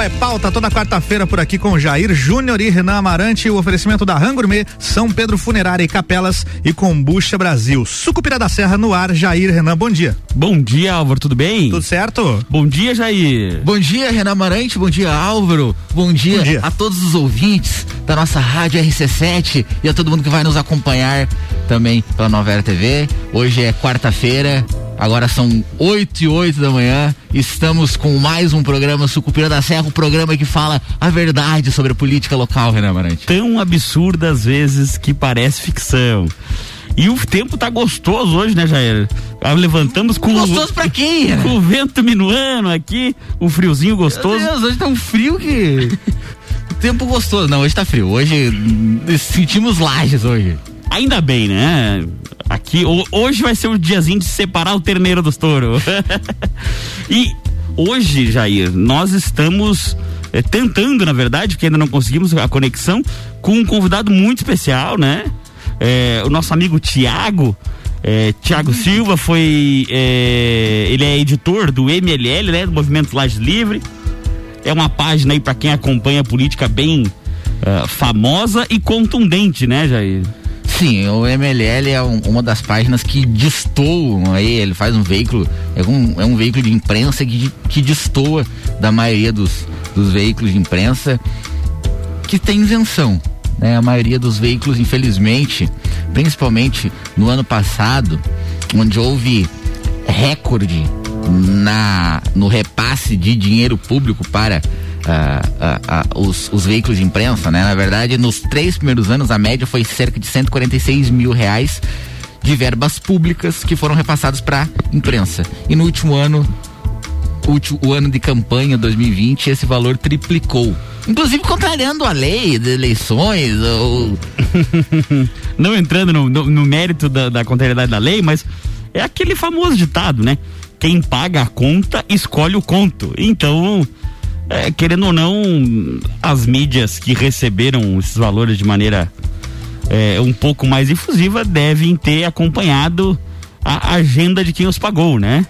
É pauta toda quarta-feira por aqui com Jair Júnior e Renan Amarante. O oferecimento da Rangourmet, São Pedro Funerária e Capelas e Combucha Brasil. Sucupira da Serra no ar. Jair, Renan, bom dia. Bom dia, Álvaro, tudo bem? Tudo certo? Bom dia, Jair. Bom dia, Renan Amarante. Bom dia, Álvaro. Bom dia, bom dia. a todos os ouvintes da nossa rádio RC7 e a todo mundo que vai nos acompanhar também pela Nova TV. Hoje é quarta-feira, Agora são 8 e 8 da manhã. Estamos com mais um programa Sucupira da Serra, um programa que fala a verdade sobre a política local, Renan Marante. Tão absurda às vezes que parece ficção. E o tempo tá gostoso hoje, né, Jair? Ah, levantamos com Gostoso o, pra quem? Com o vento minuano aqui, um friozinho gostoso. Meu Deus, hoje tá um frio que. o tempo gostoso. Não, hoje tá frio. Hoje sentimos lajes hoje. Ainda bem, né? Aqui, hoje vai ser o diazinho de separar o terneiro dos touros. e hoje, Jair, nós estamos é, tentando, na verdade, porque ainda não conseguimos a conexão, com um convidado muito especial, né? É, o nosso amigo Tiago. É, Tiago Silva foi. É, ele é editor do MLL, né? Do Movimento Laje Livre. É uma página aí para quem acompanha a política bem uh, famosa e contundente, né, Jair? Sim, o MLL é um, uma das páginas que destoam aí, ele faz um veículo, é um, é um veículo de imprensa que, que destoa da maioria dos, dos veículos de imprensa que tem isenção. Né? A maioria dos veículos, infelizmente, principalmente no ano passado, onde houve recorde na no repasse de dinheiro público para uh, uh, os, os, veículos de imprensa, né? Na verdade, nos três primeiros anos, a média foi cerca de 146 mil reais de verbas públicas que foram repassadas para imprensa. E no último ano, o, o ano de campanha 2020, esse valor triplicou. Inclusive contrariando a lei de eleições. Ou... Não entrando no, no, no mérito da, da contrariedade da lei, mas é aquele famoso ditado, né? Quem paga a conta escolhe o conto. Então, é, querendo ou não, as mídias que receberam esses valores de maneira é, um pouco mais difusiva devem ter acompanhado a agenda de quem os pagou, né?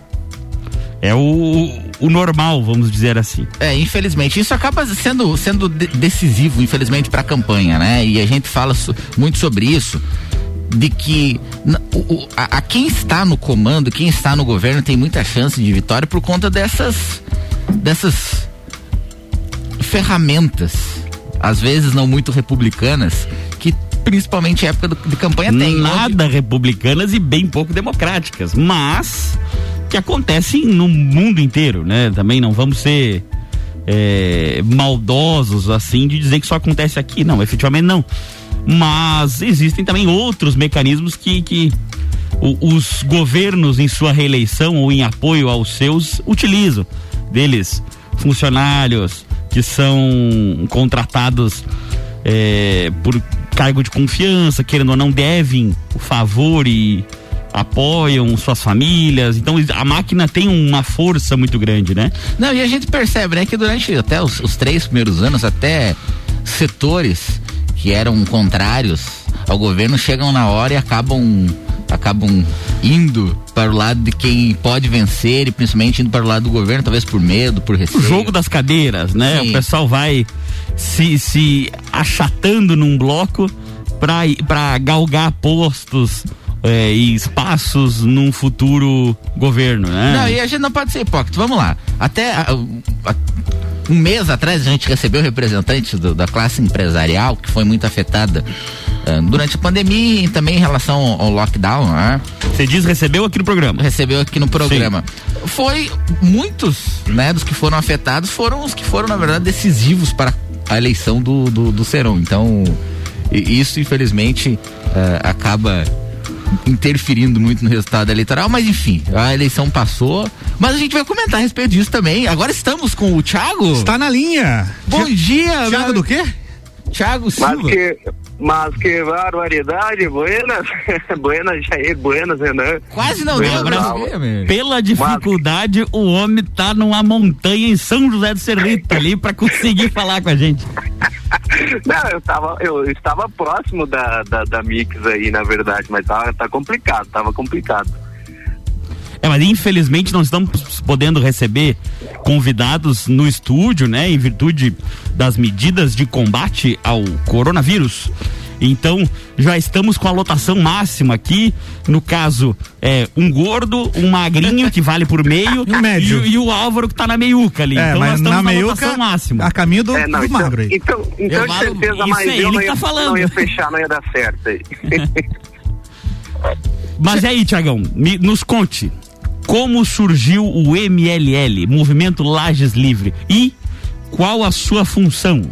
É o, o normal, vamos dizer assim. É, infelizmente. Isso acaba sendo, sendo decisivo, infelizmente, para a campanha, né? E a gente fala muito sobre isso de que o, a, a, quem está no comando, quem está no governo tem muita chance de vitória por conta dessas dessas ferramentas, às vezes não muito republicanas, que principalmente época do, de campanha tem. Nada onde... republicanas e bem pouco democráticas, mas que acontecem no mundo inteiro, né? Também não vamos ser é, maldosos assim de dizer que só acontece aqui, não, efetivamente não. Mas existem também outros mecanismos que, que os governos em sua reeleição ou em apoio aos seus utilizam deles funcionários que são contratados é, por cargo de confiança, querendo ou não, devem o favor e apoiam suas famílias. Então a máquina tem uma força muito grande, né? Não, e a gente percebe, né, que durante até os, os três primeiros anos, até setores que eram contrários ao governo chegam na hora e acabam acabam indo para o lado de quem pode vencer e principalmente indo para o lado do governo, talvez por medo, por receio. O jogo das cadeiras, né? Sim. O pessoal vai se, se achatando num bloco para galgar postos é, e espaços num futuro governo, né? Não, e a gente não pode ser hipócrita. Vamos lá. Até a, a, um mês atrás a gente recebeu representantes do, da classe empresarial que foi muito afetada durante a pandemia e também em relação ao, lockdown, né? Você diz recebeu aqui no programa? Recebeu aqui no programa. Sim. Foi muitos, né, dos que foram afetados foram os que foram na verdade decisivos para a eleição do do, do Serão. Então isso infelizmente uh, acaba interferindo muito no resultado eleitoral, mas enfim, a eleição passou. Mas a gente vai comentar a respeito disso também. Agora estamos com o Thiago. Está na linha. Bom dia, Thiago do quê? Thiago Silva. Mas que, mas que barbaridade, buenas, buenas Jair, buenas Renan. Quase não deu pra Pela dificuldade, Mas... o homem tá numa montanha em São José do Serrito ali pra conseguir falar com a gente. Não, eu tava, eu estava próximo da, da, da Mix aí, na verdade, mas tá, tá complicado, tava complicado. É, mas infelizmente não estamos podendo receber convidados no estúdio, né? Em virtude das medidas de combate ao coronavírus. Então, já estamos com a lotação máxima aqui. No caso, é um gordo, um magrinho que vale por meio um médio. E, e, o Álvaro que tá na meiuca ali. É, então, mas nós estamos na na meiuca, lotação máxima. A caminho do, é, não, do então, magro aí. Então, então de certeza, mas é eu não tá ia, falando. não ia fechar, não ia dar certo aí. Mas aí, Tiagão, nos conte como surgiu o MLL, Movimento Lages Livre, e qual a sua função?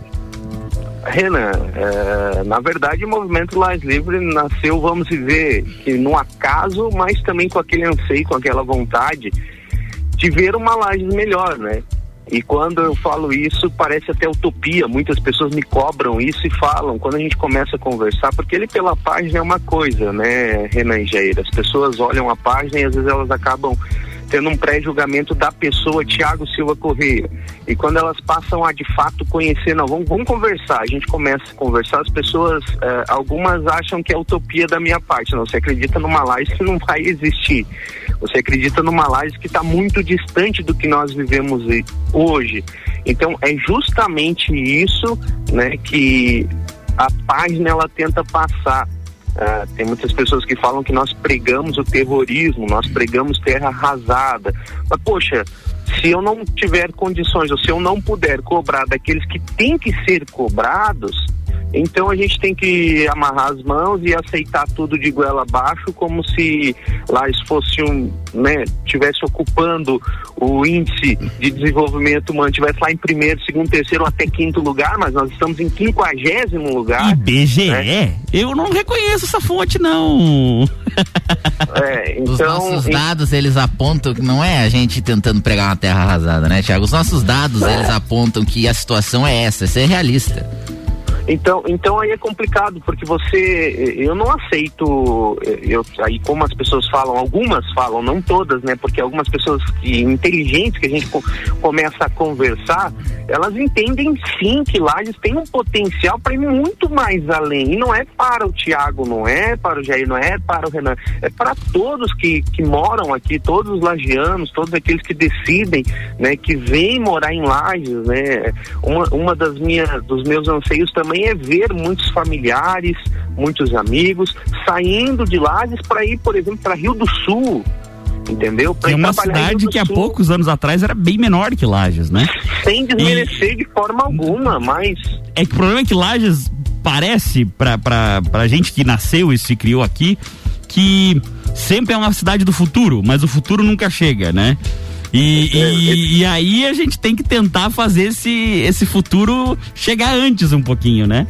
Renan, é, na verdade o movimento Lages Livre nasceu, vamos dizer, que no acaso, mas também com aquele anseio, com aquela vontade de ver uma Lages melhor, né? E quando eu falo isso, parece até utopia. Muitas pessoas me cobram isso e falam quando a gente começa a conversar, porque ele pela página é uma coisa, né, Renan Jair? As pessoas olham a página e às vezes elas acabam tendo um pré-julgamento da pessoa Tiago Silva Correia. E quando elas passam a de fato conhecer, não, vamos, vamos conversar, a gente começa a conversar, as pessoas, eh, algumas acham que é utopia da minha parte, não, você acredita numa live que não vai existir. Você acredita numa live que está muito distante do que nós vivemos hoje. Então é justamente isso né, que a página ela tenta passar. Uh, tem muitas pessoas que falam que nós pregamos o terrorismo, nós pregamos terra arrasada. Mas, poxa, se eu não tiver condições, ou se eu não puder cobrar daqueles que têm que ser cobrados, então a gente tem que amarrar as mãos e aceitar tudo de goela abaixo, como se lá fosse um, né, tivesse ocupando o índice de desenvolvimento humano, tivesse lá em primeiro, segundo, terceiro até quinto lugar, mas nós estamos em quinquagésimo lugar. IBGE? Né? Eu não reconheço essa fonte, não. É, então, Os nossos dados, eles apontam que não é a gente tentando pregar uma terra arrasada, né, Tiago? Os nossos dados, é. eles apontam que a situação é essa, ser realista. Então, então aí é complicado, porque você, eu não aceito, eu, aí como as pessoas falam, algumas falam, não todas, né? Porque algumas pessoas que, inteligentes que a gente co começa a conversar, elas entendem sim que Lages tem um potencial para ir muito mais além. E não é para o Tiago, não é para o Jair, não é para o Renan, é para todos que, que moram aqui, todos os lagianos, todos aqueles que decidem, né, que vêm morar em Lages, né? Uma, uma das minhas, dos meus anseios também também é ver muitos familiares, muitos amigos saindo de Lages para ir, por exemplo, para Rio do Sul. Entendeu? Pra é uma cidade que há poucos anos atrás era bem menor que Lages, né? Sem desmerecer e... de forma alguma, mas. É que o problema é que Lages parece, pra, pra, pra gente que nasceu e se criou aqui, que sempre é uma cidade do futuro, mas o futuro nunca chega, né? E, e, e, aí a gente tem que tentar fazer esse, esse futuro chegar antes um pouquinho, né?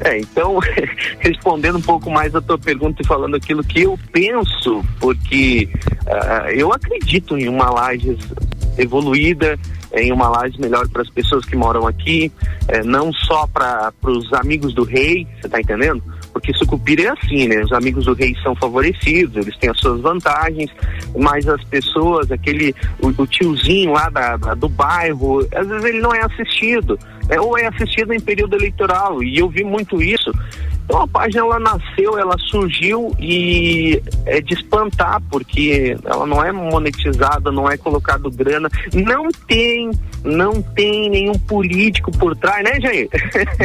É, então, respondendo um pouco mais a tua pergunta e falando aquilo que eu penso, porque uh, eu acredito em uma laje evoluída, em uma laje melhor para as pessoas que moram aqui, eh, não só para os amigos do rei, você está entendendo? Porque Sucupira é assim, né? Os amigos do rei são favorecidos, eles têm as suas vantagens, mas as pessoas, aquele, o, o tiozinho lá da, da, do bairro, às vezes ele não é assistido, né? ou é assistido em período eleitoral, e eu vi muito isso. Então a página ela nasceu, ela surgiu e é de espantar, porque ela não é monetizada, não é colocado grana, não tem, não tem nenhum político por trás, né, Jair?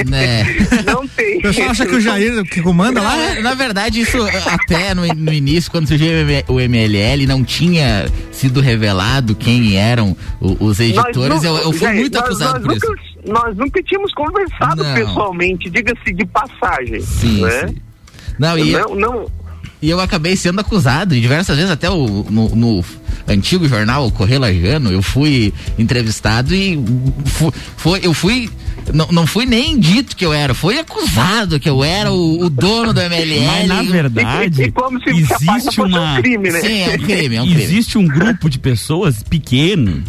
Né. não tem. O pessoal acha que o Jair que comanda lá? Na, na verdade, isso até no, no início, quando surgiu o MLL, não tinha sido revelado quem eram os editores. eu, eu fui Jair, muito acusado nós, nós por nunca, isso nós nunca tínhamos conversado não. pessoalmente, diga-se de passagem. Sim, né? sim. Não, e não, não, e eu acabei sendo acusado, e diversas vezes até o, no, no antigo jornal o Correio Lajano, eu fui entrevistado e foi, eu fui não, não fui nem dito que eu era, foi acusado que eu era o, o dono do MLL. Mas na verdade, e, e como se existe uma um crime, né? Sim, é um crime, é um crime. Existe um grupo de pessoas pequeno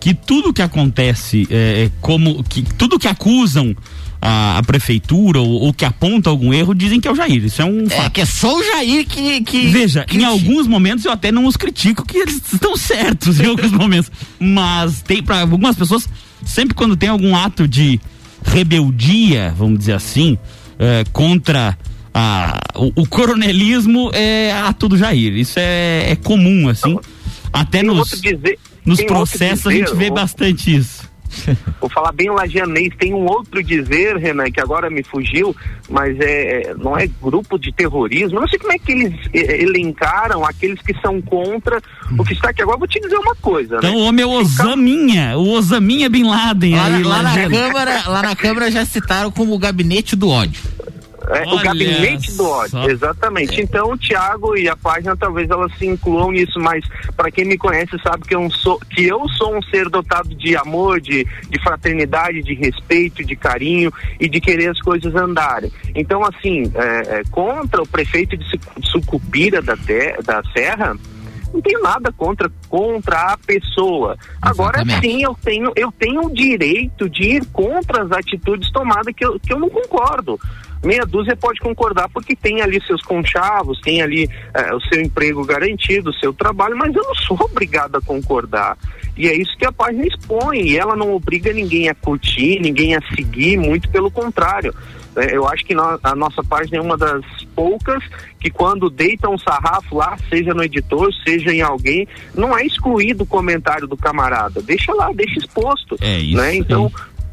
que tudo que acontece, é, é, como que tudo que acusam a, a prefeitura ou, ou, que aponta algum erro dizem que é o Jair. Isso é um é, fato. que é só o Jair que. que Veja, que em alguns momentos eu até não os critico, que eles estão certos em alguns momentos. Mas tem para algumas pessoas, sempre quando tem algum ato de rebeldia, vamos dizer assim, é, contra a, o, o, coronelismo, é ato do Jair. Isso é, é comum, assim. Até Tem nos, outro dizer- nos processos a gente vê bastante isso. Vou falar bem lagianês. Tem um outro dizer, Renan, que agora me fugiu, mas é, não é grupo de terrorismo. Eu não sei como é que eles eh, elencaram aqueles que são contra o que está aqui. Agora vou te dizer uma coisa, Então né? o homem é o Osaminha, o Osaminha Bin Laden Lá, na- aí, lá na Lajano. Câmara, lá na Câmara já citaram como o gabinete do ódio. É, o gabinete do ódio, só. exatamente. Então o Thiago e a página talvez elas se incluam nisso, mas para quem me conhece sabe que eu sou que eu sou um ser dotado de amor, de, de fraternidade, de respeito, de carinho e de querer as coisas andarem. Então assim, é, é, contra o prefeito de Su- Sucupira da, Te- da Serra não tenho nada contra contra a pessoa. Agora sim, eu tenho eu tenho o direito de ir contra as atitudes tomadas que eu, que eu não concordo. Meia dúzia pode concordar porque tem ali seus conchavos, tem ali eh, o seu emprego garantido, o seu trabalho, mas eu não sou obrigado a concordar. E é isso que a página expõe, e ela não obriga ninguém a curtir, ninguém a seguir, muito pelo contrário. Eh, eu acho que nó- a nossa página é uma das poucas que quando deita um sarrafo lá, seja no editor, seja em alguém, não é excluído o comentário do camarada. Deixa lá, deixa exposto. É isso Né? Então,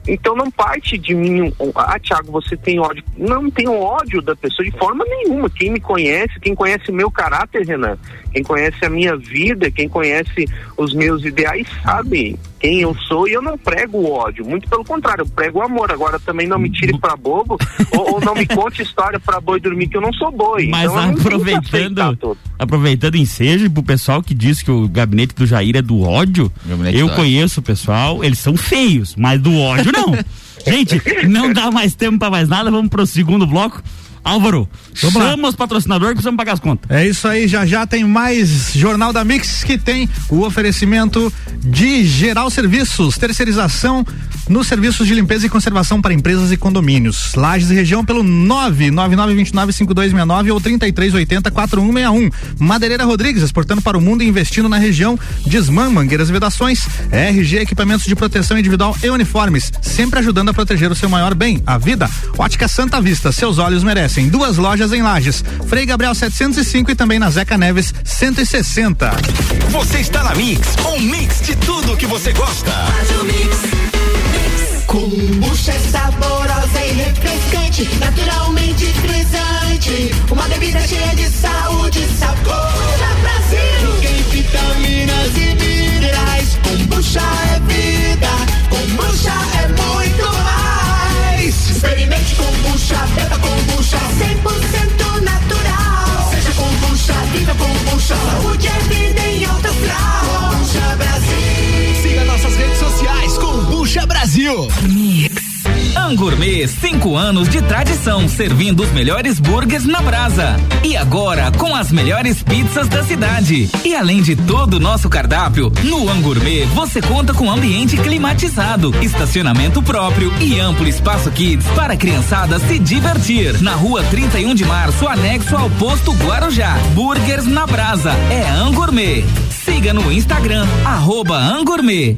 então não parte de mim, ah, Thiago, você tem ódio. Não tenho ódio da pessoa de forma nenhuma. Quem me conhece, quem conhece o meu caráter, Renan, quem conhece a minha vida, quem conhece os meus ideais, sabe quem eu sou e eu não prego o ódio. Muito pelo contrário, eu prego o amor. Agora também não me tire pra bobo ou, ou não me conte história pra boi dormir que eu não sou boi. Mas então, aproveitando, aproveitando ensejo pro pessoal que diz que o gabinete do Jair é do ódio, eu conheço o pessoal, eles são feios, mas do ódio não. Gente, não dá mais tempo pra mais nada, vamos pro segundo bloco. Álvaro, Vamos lá. chama os patrocinadores que precisamos pagar as contas. É isso aí, já já tem mais Jornal da Mix que tem o oferecimento de Geral Serviços, terceirização nos serviços de limpeza e conservação para empresas e condomínios. Lages e região pelo 999295269 ou 33804161. Madeireira Rodrigues, exportando para o mundo e investindo na região. Desmã, mangueiras e vedações. RG Equipamentos de Proteção Individual e Uniformes, sempre ajudando a proteger o seu maior bem, a vida. Ótica Santa Vista, seus olhos merecem. Duas lojas em Lages. Frei Gabriel 705 e também na Zeca Neves 160. Você está na Mix, um mix de tudo que você gosta. Kombucha é saborosa e refrescante, naturalmente frisante. Uma bebida cheia de saúde e sabor Brasil. Tem vitaminas e minerais. Kombucha viva kombucha, saúde é vida em alto grau. Kombucha Brasil. Siga nossas redes sociais com Bucha Brasil. Angourmet, cinco anos de tradição, servindo os melhores burgers na brasa. E agora, com as melhores pizzas da cidade. E além de todo o nosso cardápio, no Angourmet você conta com ambiente climatizado, estacionamento próprio e amplo espaço kids para a criançada se divertir. Na rua 31 de março, anexo ao posto Guarujá. Burgers na brasa. É Angourmet. Siga no Instagram, arroba Angourmet.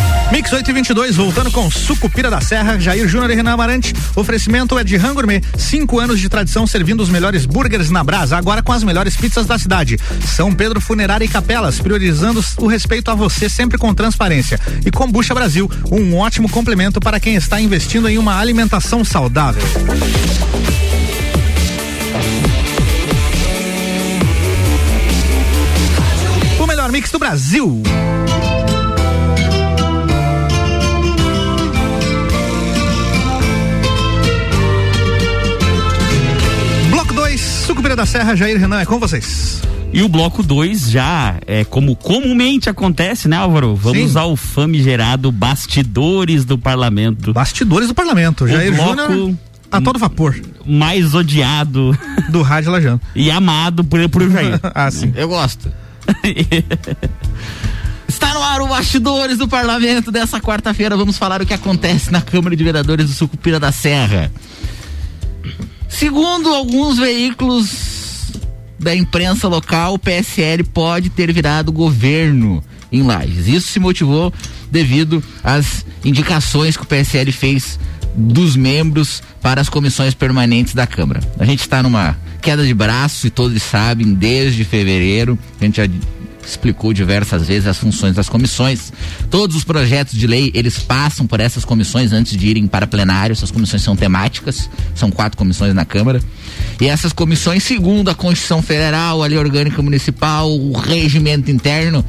Mix 822, voltando com Sucupira da Serra, Jair Júnior e Renan Amarante. Oferecimento é de Rangourmet, cinco anos de tradição servindo os melhores burgers na brasa, agora com as melhores pizzas da cidade. São Pedro Funerária e Capelas, priorizando o respeito a você sempre com transparência. E Combucha Brasil, um ótimo complemento para quem está investindo em uma alimentação saudável. O melhor mix do Brasil. Da Serra, Jair Renan, é com vocês. E o bloco 2 já é como comumente acontece, né, Álvaro? Vamos Sim. ao famigerado Bastidores do Parlamento. Bastidores do Parlamento, Jair bloco- Júnior a todo vapor Mais odiado do Rádio Lajano. e amado por, por Jair. ah, sim. Eu gosto. Está no ar o Bastidores do Parlamento dessa quarta-feira. Vamos falar o que acontece na Câmara de Vereadores do Sucupira da Serra. Segundo alguns veículos da imprensa local, o PSL pode ter virado governo em Lages. Isso se motivou devido às indicações que o PSL fez dos membros para as comissões permanentes da Câmara. A gente está numa queda de braço e todos sabem, desde fevereiro, a gente já explicou diversas vezes as funções das comissões. Todos os projetos de lei, eles passam por essas comissões antes de irem para plenário. Essas comissões são temáticas, são quatro comissões na Câmara. E essas comissões, segundo a Constituição Federal, a Lei Orgânica Municipal, o regimento interno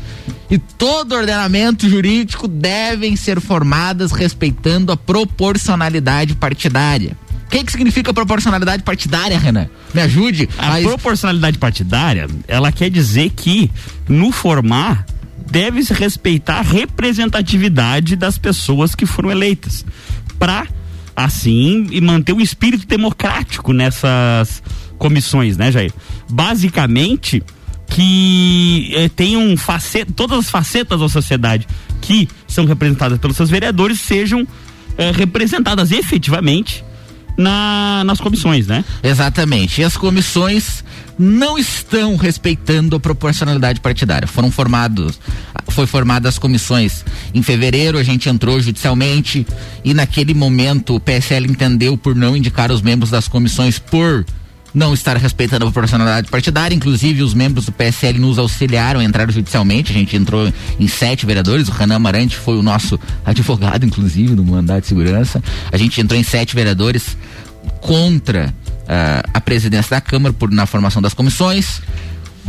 e todo ordenamento jurídico devem ser formadas respeitando a proporcionalidade partidária. O que, que significa proporcionalidade partidária, Renan? Me ajude. A Mas- proporcionalidade partidária, ela quer dizer que no formar deve se respeitar a representatividade das pessoas que foram eleitas, para assim e manter o espírito democrático nessas comissões, né, Jair? Basicamente que eh, tenham face- todas as facetas da sociedade que são representadas pelos seus vereadores sejam eh, representadas efetivamente na, nas comissões, né? Exatamente. E as comissões não estão respeitando a proporcionalidade partidária. Foram formados, foi formadas as comissões em fevereiro, a gente entrou judicialmente e naquele momento o PSL entendeu por não indicar os membros das comissões por não estar respeitando a proporcionalidade partidária, inclusive os membros do PSL nos auxiliaram a entrar judicialmente, a gente entrou em sete vereadores, o Renan Amarante foi o nosso advogado, inclusive, no mandato de segurança, a gente entrou em sete vereadores contra ah, a presidência da Câmara por, na formação das comissões.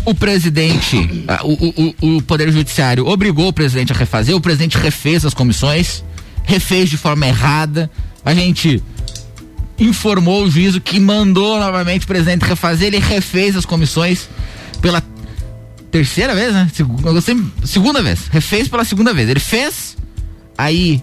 O presidente, o, o- o- o Poder Judiciário obrigou o presidente a refazer, o presidente refez as comissões, refez de forma errada. A gente informou o juízo que mandou novamente o presidente refazer, ele refez as comissões pela terceira vez, né? Segunda vez, refez pela segunda vez. Ele fez, aí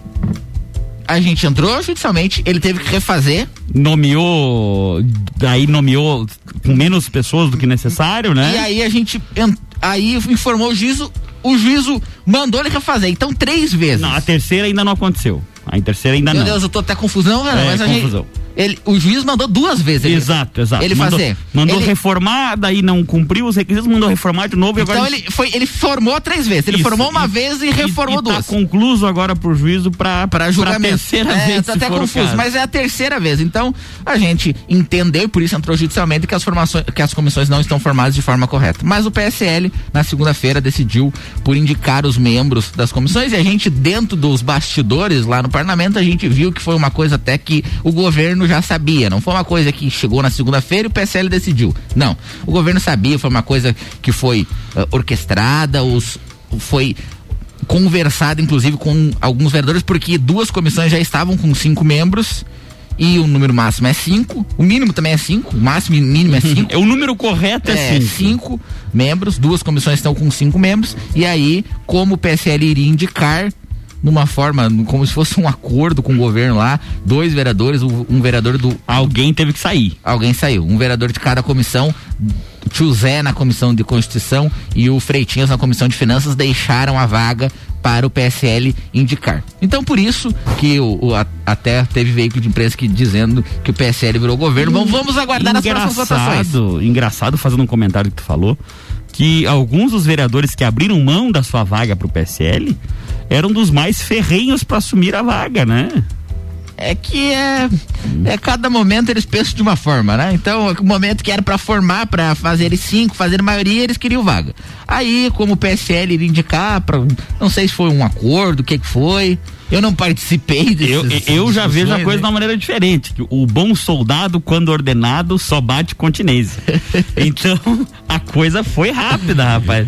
a gente entrou judicialmente, ele teve que refazer, nomeou, daí nomeou com menos pessoas do que necessário, né? E aí a gente en- aí informou o juízo, o juízo mandou ele refazer. Então três vezes. Não, a terceira ainda não aconteceu. A terceira ainda Meu não. Deus, eu tô até confusão, cara, É, mas a confusão. gente ele, o juiz mandou duas vezes. Ele, Exato, exato. Ele mandou, fazer. Mandou Ele- reformar, daí não cumpriu os requisitos, mandou reformar de novo e agora. Então ele foi, ele formou três vezes. Ele Isso, formou uma e- vez e reformou e tá duas. concluso agora por juízo pra, para julgamento. terceira é, vez. tá até confuso, mas é a terceira vez. Então, a gente entendeu, e por isso entrou judicialmente, que as formações, que as comissões não estão formadas de forma correta. Mas o PSL, na segunda-feira, decidiu por indicar os membros das comissões e a gente, dentro dos bastidores lá no parlamento, a gente viu que foi uma coisa até que o governo já sabia. Não foi uma coisa que chegou na segunda-feira e o PSL decidiu. Não. O governo sabia, foi uma coisa que foi ah, orquestrada, os, foi conversado, inclusive, com alguns vereadores, porque duas comissões já estavam com cinco membros e o número máximo é cinco. O mínimo também é cinco. O máximo e mínimo é cinco. É, o número correto é, É, cinco. cinco membros, duas comissões estão com cinco membros, e aí, como o PSL iria indicar numa forma, como se fosse um acordo com o governo lá, dois vereadores, um, vereador do. Alguém teve que sair. Alguém saiu, um vereador de cada comissão, tio Zé na comissão de Constituição e o Freitinhas na comissão de Finanças deixaram a vaga para o PSL indicar. Então, por isso que o, o- a- até teve veículo de imprensa que dizendo que o PSL virou governo. Bom, vamos aguardar as próximas votações. engraçado fazendo um comentário que tu falou, que alguns dos vereadores que abriram mão da sua vaga pro PSL eram dos mais ferrenhos para assumir a vaga, né? É que é, é cada momento eles pensam de uma forma, né? Então, o momento que era pra formar, pra fazer cinco, fazer maioria, eles queriam vaga. Aí, como o PSL iria indicar, pra, não sei se foi um acordo, o que que foi. Eu não participei desses Eu, eu já vejo a coisa né? de uma maneira diferente. O bom soldado, quando ordenado, só bate continência. então, a coisa foi rápida, rapaz.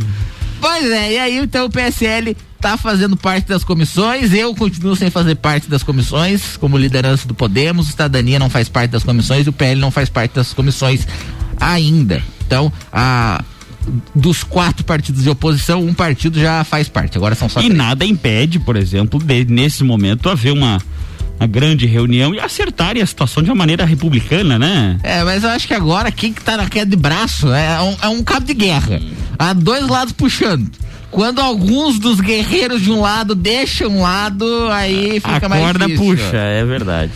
Pois é, e aí então o PSL tá fazendo parte das comissões, eu continuo sem fazer parte das comissões, como liderança do Podemos, o Cidadania não faz parte das comissões e o PL não faz parte das comissões ainda. Então, a dos quatro partidos de oposição, um partido já faz parte. Agora são só E três. nada impede, por exemplo, de, nesse momento haver uma, uma grande reunião e acertarem a situação de uma maneira republicana, né? É, mas eu acho que agora quem que tá na queda de braço é um, é um cabo de guerra. há dois lados puxando. Quando alguns dos guerreiros de um lado deixam um lado, aí fica a mais corda difícil. puxa, é verdade.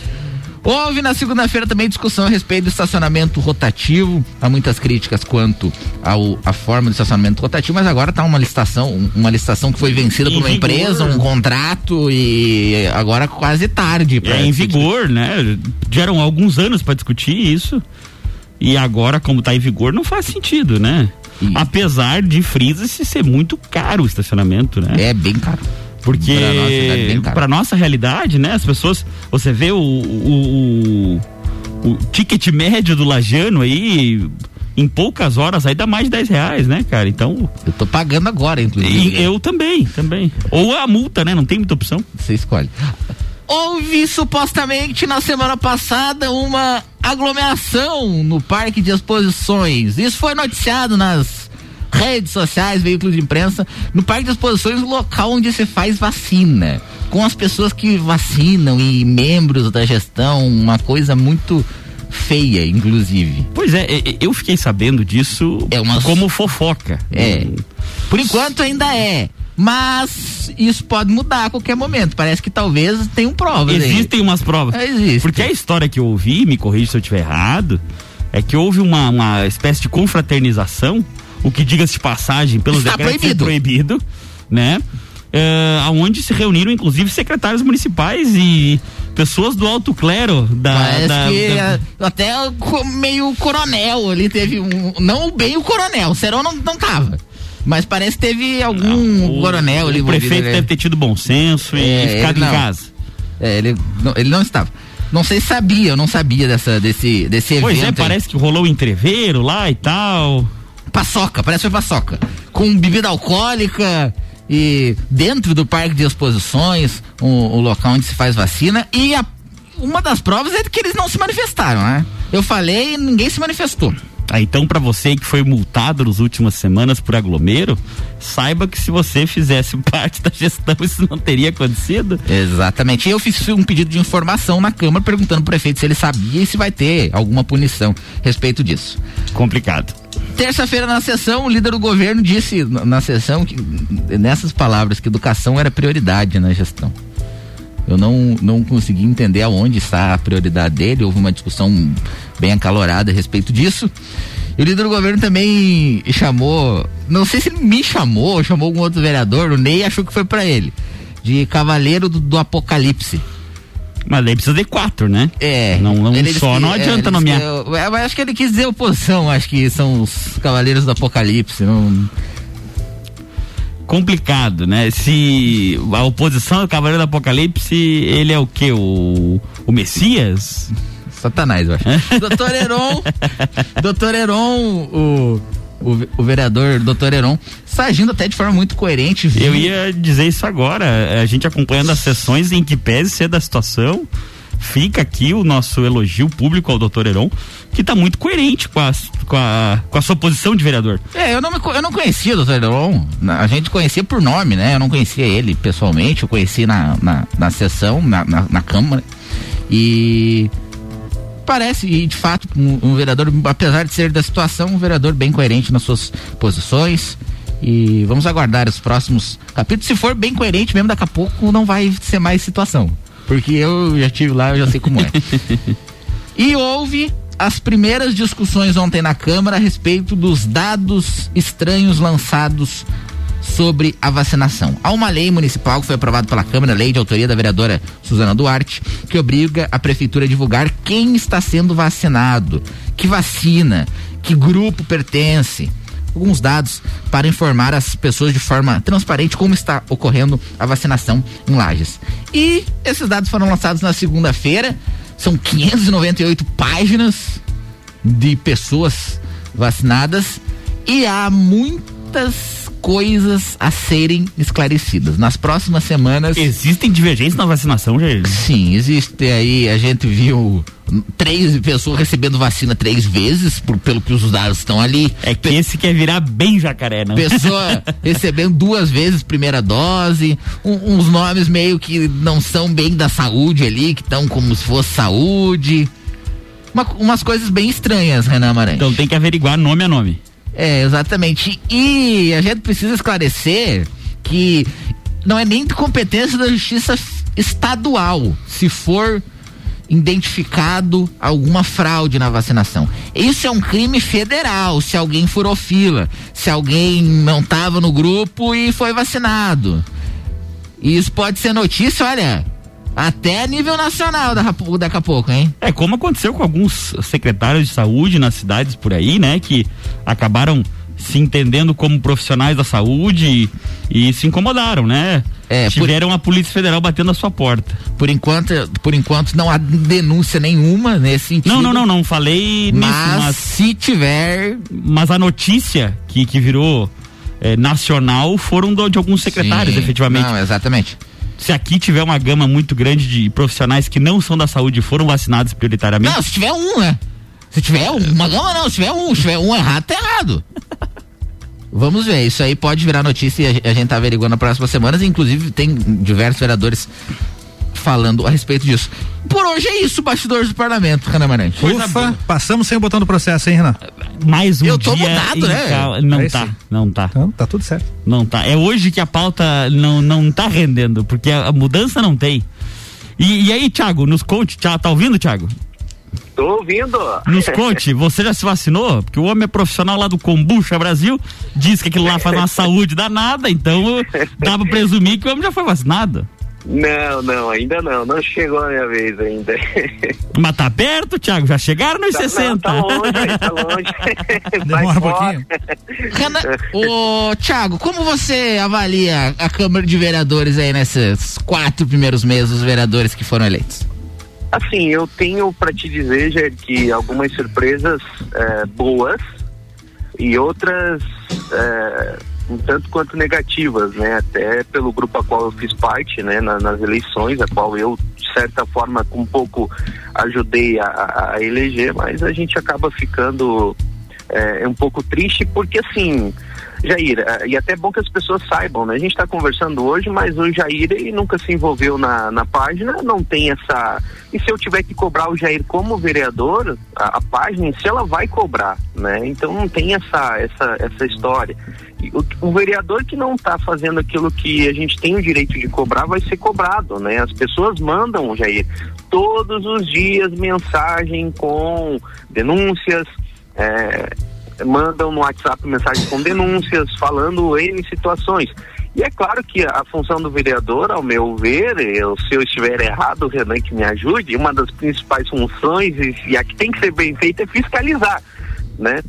Houve na segunda-feira também discussão a respeito do estacionamento rotativo. Há muitas críticas quanto ao, à forma do estacionamento rotativo, mas agora está uma licitação, um- uma licitação que foi vencida Em por uma vigor. empresa, um contrato e agora quase tarde. É em discutir. vigor, né? Geram alguns anos para discutir isso. E agora, como tá em vigor, não faz sentido, né? E- Apesar de frisa-se ser muito caro o estacionamento, né? É bem caro. Porque Pra nossa para nossa realidade, né? As pessoas, você vê o, o, o, o ticket médio do Lajano aí em poucas horas aí dá mais de 10 reais, né, cara? Então, Eu tô pagando agora, inclusive. e eu também, também. Ou a multa, né? Não tem muita opção. Você escolhe. Houve supostamente na semana passada uma aglomeração no parque de exposições. Isso foi noticiado nas redes sociais, veículos de imprensa. No parque de exposições, o local onde se faz vacina. Com as pessoas que vacinam e membros da gestão, uma coisa muito feia, inclusive. Pois é, eu fiquei sabendo disso É uma- como fofoca. É. Por enquanto ainda é. Mas isso pode mudar a qualquer momento. Parece que talvez tenham provas. aí. Existem umas provas. É, existe. Porque a história que eu ouvi, me corrija se eu estiver errado, é que houve uma, uma espécie de confraternização, o que diga-se de passagem, pelos Está decretos proibido. é proibido, né? É, aonde se reuniram inclusive secretários municipais e pessoas do alto clero da, Parece da- que da- é, até meio coronel ali teve um. Não bem o coronel, o Serão não, não tava. Mas parece que teve algum o, coronel ali o prefeito né? deve ter tido bom senso É, e ficado ele em casa. É, ele, não, ele não estava. Não sei se sabia, eu não sabia dessa, desse, desse evento. Pois é, aí. parece que rolou um entreveiro lá e tal. Paçoca, parece foi paçoca. Com bebida alcoólica e dentro do parque de exposições, o, o local onde se faz vacina. E a- uma das provas é que eles não se manifestaram, né? Eu falei e ninguém se manifestou. Ah, então, pra você que foi multado nas últimas semanas por aglomero, saiba que se você fizesse parte da gestão, isso não teria acontecido. Exatamente. E eu fiz um pedido de informação na Câmara perguntando pro prefeito se ele sabia e se vai ter alguma punição a respeito disso. Complicado. Terça-feira na sessão, o líder do governo disse na sessão que nessas palavras que educação era prioridade na gestão. Eu não, não consegui entender aonde está a prioridade dele. Houve uma discussão bem acalorada a respeito disso. E o líder do governo também chamou, não sei se ele me chamou ou chamou algum outro vereador, o Ney achou que foi para ele, de cavaleiro do, do apocalipse. Mas daí precisa de quatro, né? É. Não, não disse só que- não é, adianta disse nomear. eu- é, mas acho que ele quis dizer oposição, acho que são os cavaleiros do apocalipse. Não, Complicado, né? Se a oposição do Cavaleiro do Apocalipse, ele é o quê? O, o Messias? Satanás, eu acho. doutor Heron, doutor Heron, o, o, o vereador doutor Heron, está agindo até de forma muito coerente. viu? Eu ia dizer isso agora. A gente acompanhando as sessões em que pese ser da situação, fica aqui o nosso elogio público ao doutor Heron, que está muito coerente com a, com, a, com a sua posição de vereador. É, eu não, me eu não conhecia o doutor Heron, a gente conhecia por nome, né? Eu não conhecia ele pessoalmente, eu conheci na, na, na sessão, na, na, na Câmara. E parece, e de fato, um, um vereador, apesar de ser da situação, um vereador bem coerente nas suas posições. E vamos aguardar os próximos capítulos. Se for bem coerente mesmo, daqui a pouco não vai ser mais situação. Porque eu já tive lá, eu já sei como é. E houve as primeiras discussões ontem na Câmara a respeito dos dados estranhos lançados sobre a vacinação. Há uma lei municipal que foi aprovada pela Câmara, lei de autoria da vereadora Suzana Duarte, que obriga a prefeitura a divulgar quem está sendo vacinado, que vacina, que grupo pertence. Alguns dados para informar as pessoas de forma transparente como está ocorrendo a vacinação em Lages. E esses dados foram lançados na segunda-feira. São 598 páginas de pessoas vacinadas e há muitas coisas a serem esclarecidas. Nas próximas semanas. Existem divergências na vacinação, Jair? Sim, existe aí, a gente viu três pessoas recebendo vacina três vezes, por, pelo que os dados estão ali. É que esse quer virar bem jacaré, não? Pessoa recebendo duas vezes primeira dose, um- uns nomes meio que não são bem da saúde ali, que estão como se fosse saúde. Uma- umas coisas bem estranhas, Renan Amarante. Então tem que averiguar nome a nome. É, exatamente. E a gente precisa esclarecer que não é nem de competência da justiça estadual, se for identificado alguma fraude na vacinação. Isso é um crime federal, se alguém furou fila, se alguém não estava no grupo e foi vacinado. Isso pode ser notícia, olha, até nível nacional daqui a pouco, hein? É como aconteceu com alguns secretários de saúde nas cidades por aí, né? Que acabaram se entendendo como profissionais da saúde e, e se incomodaram, né? É, Tiveram por... a Polícia Federal batendo a sua porta. Por enquanto, por enquanto não há denúncia nenhuma nesse sentido. Não, não, não, não falei mas, nisso, mas se tiver, mas a notícia que que virou é, nacional foram do, de alguns secretários, Sim, efetivamente. Não, exatamente. Se aqui tiver uma gama muito grande de profissionais que não são da saúde e foram vacinados prioritariamente. Não, se tiver um, né? Se tiver uma gama não, se tiver um, se tiver um errado, tá errado. Vamos ver, isso aí pode virar notícia e a, gente tá averiguando nas próximas semanas. Inclusive, tem diversos vereadores falando a respeito disso. Por hoje é isso, bastidores do parlamento, Renan Marante. Ufa, passamos sem o botão do processo, hein, Renan? Mais um Eu tô dia mudado, né? Cal... Não é tá, não tá. Então, tá tudo certo. Não tá. É hoje que a pauta não, não tá rendendo, porque a, a mudança não tem. E, e aí, Thiago, nos conte, tá ouvindo, Thiago? Tô ouvindo. Nos conte, você já se vacinou? Porque o homem é profissional lá do Combucha Brasil, diz que aquilo lá faz uma saúde danada, então dá pra presumir que o homem já foi vacinado. Não, não, ainda não, não chegou a minha vez ainda. Mas tá perto, Thiago, já chegaram nos tá, 60. Não, tá longe, tá longe. Demora um pouquinho. ô, Thiago, como você avalia a Câmara de Vereadores aí nesses quatro primeiros meses, os vereadores que foram eleitos? Assim, eu tenho para te dizer, já que algumas surpresas é, boas e outras é, um tanto quanto negativas, né? Até pelo grupo a qual eu fiz parte, né? Na, nas eleições, a qual eu de certa forma um pouco ajudei a, a eleger, mas a gente acaba ficando é, um pouco triste porque assim Jair, é, e até bom que as pessoas saibam, né? A gente está conversando hoje, mas o Jair ele nunca se envolveu na, na página, não tem essa. E se eu tiver que cobrar o Jair como vereador, a, a página si ela vai cobrar, né? Então não tem essa, essa, essa história. O, o, vereador que não está fazendo aquilo que a gente tem o direito de cobrar vai ser cobrado, né? As pessoas mandam, Jair, todos os dias mensagem com denúncias. É, mandam no WhatsApp mensagens com denúncias, falando em situações. E é claro que a função do vereador, ao meu ver, eu, se eu estiver errado, o Renan que me ajude, uma das principais funções, e a que tem que ser bem feita, é fiscalizar, né?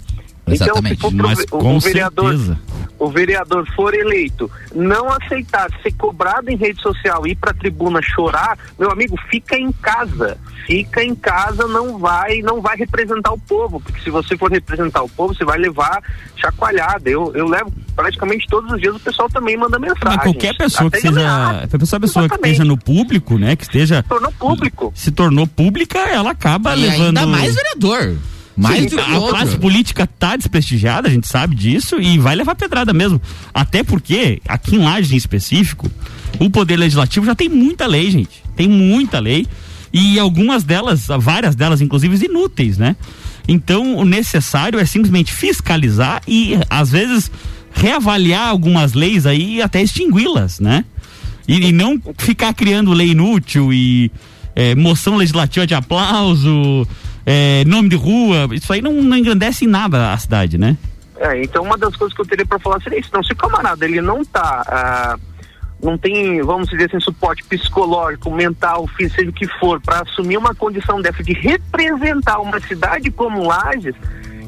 Exatamente. Então, se for pro, o, o vereador, certeza. o vereador for eleito, não aceitar ser cobrado em rede social, ir para a tribuna chorar, meu amigo, fica em casa. Fica em casa, não vai, não vai representar o povo, porque se você for representar o povo, você vai levar chacoalhada. Eu, eu levo praticamente todos os dias, o pessoal também manda mensagem. Mas qualquer pessoa que seja, qualquer pessoa que esteja no público, né, que esteja se tornou público. Se tornou pública, ela acaba e levando ainda mais vereador. Mais Sim, a classe política tá desprestigiada, a gente sabe disso, e vai levar pedrada mesmo. Até porque, aqui em Lages em específico, o Poder Legislativo já tem muita lei, gente. Tem muita lei. E algumas delas, várias delas, inclusive, inúteis, né? Então, o necessário é simplesmente fiscalizar e, às vezes, reavaliar algumas leis aí e até extingui-las, né? E, e, não ficar criando lei inútil e é, moção legislativa de aplauso, é, nome de rua, isso aí não, não engrandece em nada a cidade, né? É, então uma das coisas que eu teria para falar seria isso. Não, se o camarada ele não tá. Ah, não tem, vamos dizer assim, suporte psicológico, mental, físico, seja o que for, para assumir uma condição dessa de representar uma cidade como Lages,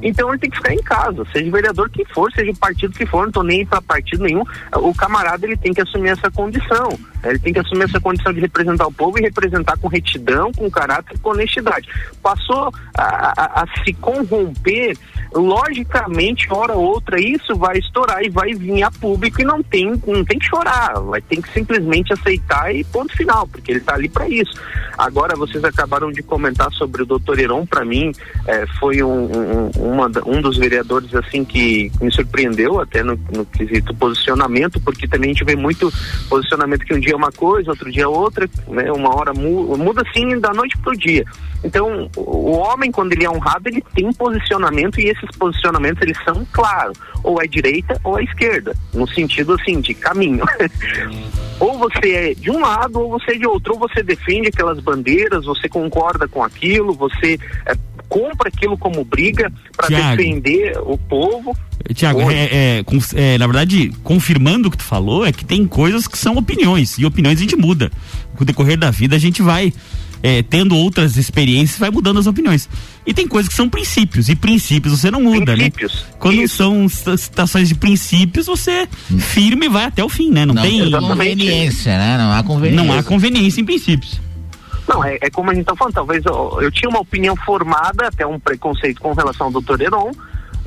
então ele tem que ficar em casa, seja o vereador que for, seja o partido que for, não estou nem para partido nenhum. O camarada ele tem que assumir essa condição. Ele tem que assumir essa condição de representar o povo e representar com retidão, com caráter com honestidade. Passou a, a, a se corromper, logicamente, hora ou outra, isso vai estourar e vai vir a público e não tem, não tem que chorar, vai ter que simplesmente aceitar e ponto final, porque ele está ali para isso. Agora, vocês acabaram de comentar sobre o doutor Heron, para mim, é, foi um, um uma, um dos vereadores assim que me surpreendeu até no, no quesito posicionamento, porque também a gente vê muito posicionamento que um dia é uma coisa, outro dia é outra, né? Uma hora mu- muda assim da noite pro dia. Então, o o homem, quando ele é honrado, ele tem posicionamento e esses posicionamentos, eles são claros. Ou é direita ou é esquerda. No sentido, assim, de caminho. ou você é de um lado ou você é de outro. Ou você defende aquelas bandeiras, você concorda com aquilo, você é, compra aquilo como briga para defender o povo. Tiago, é, é, é, na verdade, confirmando o que tu falou, é que tem coisas que são opiniões, e opiniões a gente muda. Com o decorrer da vida, a gente vai é, tendo outras experiências, vai mudando as opiniões. E tem coisas que são princípios, e princípios você não muda, Princípios, né? Quando isso. são situações de princípios, você firme e vai até o fim, né? Não, Não tem. tem Exatamente. conveniência, né? Não há conveniência. Não há conveniência em princípios. Não, é, é como a gente tá falando, talvez eu, eu tinha uma opinião formada, até um preconceito com relação ao doutor Heron,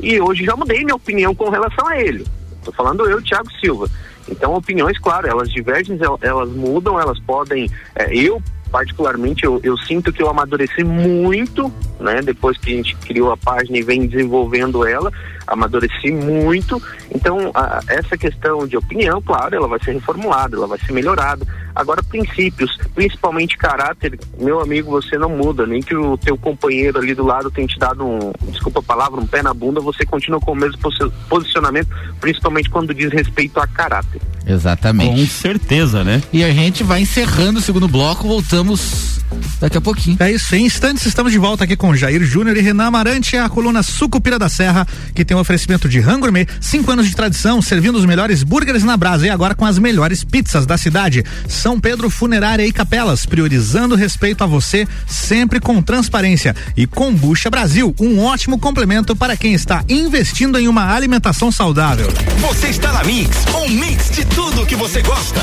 e hoje já mudei minha opinião com relação a ele. Tô falando eu, Thiago Silva. Então, opiniões, claro, elas divergem, el- elas mudam, elas podem. é, eu, particularmente, eu, eu sinto que eu amadureci muito, né? Depois que a gente criou a página e vem desenvolvendo ela, amadureci muito. Então, a- essa questão de opinião, claro, ela vai ser reformulada, ela vai ser melhorada. Agora, princípios, principalmente caráter, meu amigo, você não muda, nem que o teu companheiro ali do lado tenha te dado um, desculpa a palavra, um pé na bunda, você continua com o mesmo posi- posicionamento, principalmente quando diz respeito a caráter. Exatamente. Com certeza, né? E a gente vai encerrando o segundo bloco, voltamos daqui a pouquinho. É isso, em instantes estamos de volta aqui com Jair Júnior e Renan Amarante, a coluna Sucupira da Serra, que tem um oferecimento de Rangourmet, cinco anos de tradição, servindo os melhores burgers na brasa e agora com as melhores pizzas da cidade. São Pedro Funerária e Capelas, priorizando o respeito a você, sempre com transparência. E Combucha Brasil, um ótimo complemento para quem está investindo em uma alimentação saudável. Você está na Mix, um mix de tudo que você gosta.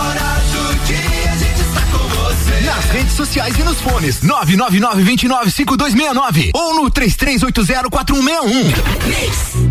sociais e nos fones. 999-295269 ou no 33804161.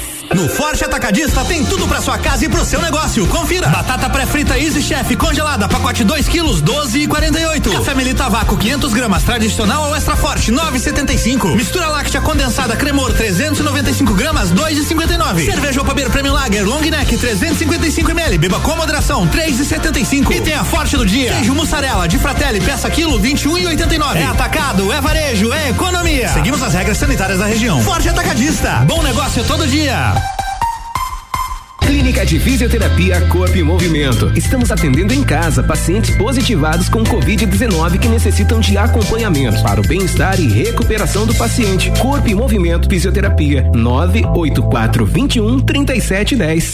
No Forte Atacadista tem tudo pra sua casa e pro seu negócio. Confira. Batata pré-frita Easy Chef congelada, pacote 2 quilos, 12 e 48. Café Melita Vácuo 500 gramas, tradicional ou extra forte, 9,75. Mistura láctea condensada Cremor 395 gramas, 2,59. Cerveja Opa Beer Premium Lager Long Neck 355 ml, beba com moderação, 3,75. E tem a Forte do dia. Queijo mussarela de Fratelli, peça quilo, 21,89. É atacado, é varejo, é economia. Seguimos as regras sanitárias da região. Forte Atacadista. Bom negócio todo dia. Clínica de Fisioterapia Corpo em Movimento. Estamos atendendo em casa pacientes positivados com Covid-19 que necessitam de acompanhamento para o bem-estar e recuperação do paciente. Corpo em Movimento Fisioterapia 984 21 3710.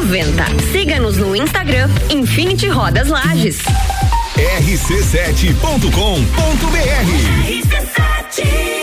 Siga-nos no Instagram Infinity Rodas Lages. rc7.com.br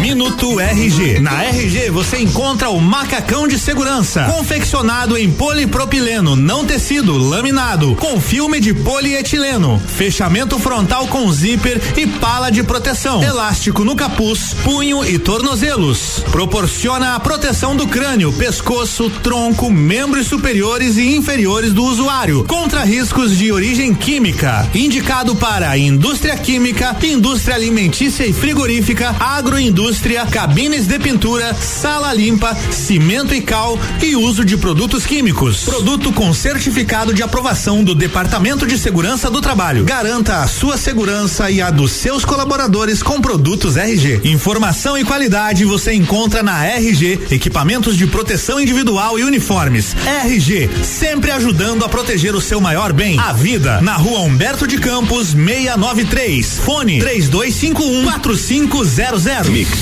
Minuto RG. Na RG você encontra o macacão de segurança, confeccionado em polipropileno, não tecido, laminado, com filme de polietileno, fechamento frontal com zíper e pala de proteção, elástico no capuz, punho e tornozelos. Proporciona a proteção do crânio, pescoço, tronco, membros superiores e inferiores do usuário, contra riscos de origem química. Indicado para indústria química, indústria alimentícia e frigorífica, agroindústria indústria, cabines de pintura, sala limpa, cimento e cal e uso de produtos químicos. Produto com certificado de aprovação do Departamento de Segurança do Trabalho. Garanta a sua segurança e a dos seus colaboradores com produtos RG. Informação e qualidade você encontra na RG, equipamentos de proteção individual e uniformes. RG, sempre ajudando a proteger o seu maior bem, a vida. Na rua Humberto de Campos, 693. Fone 3251 4500.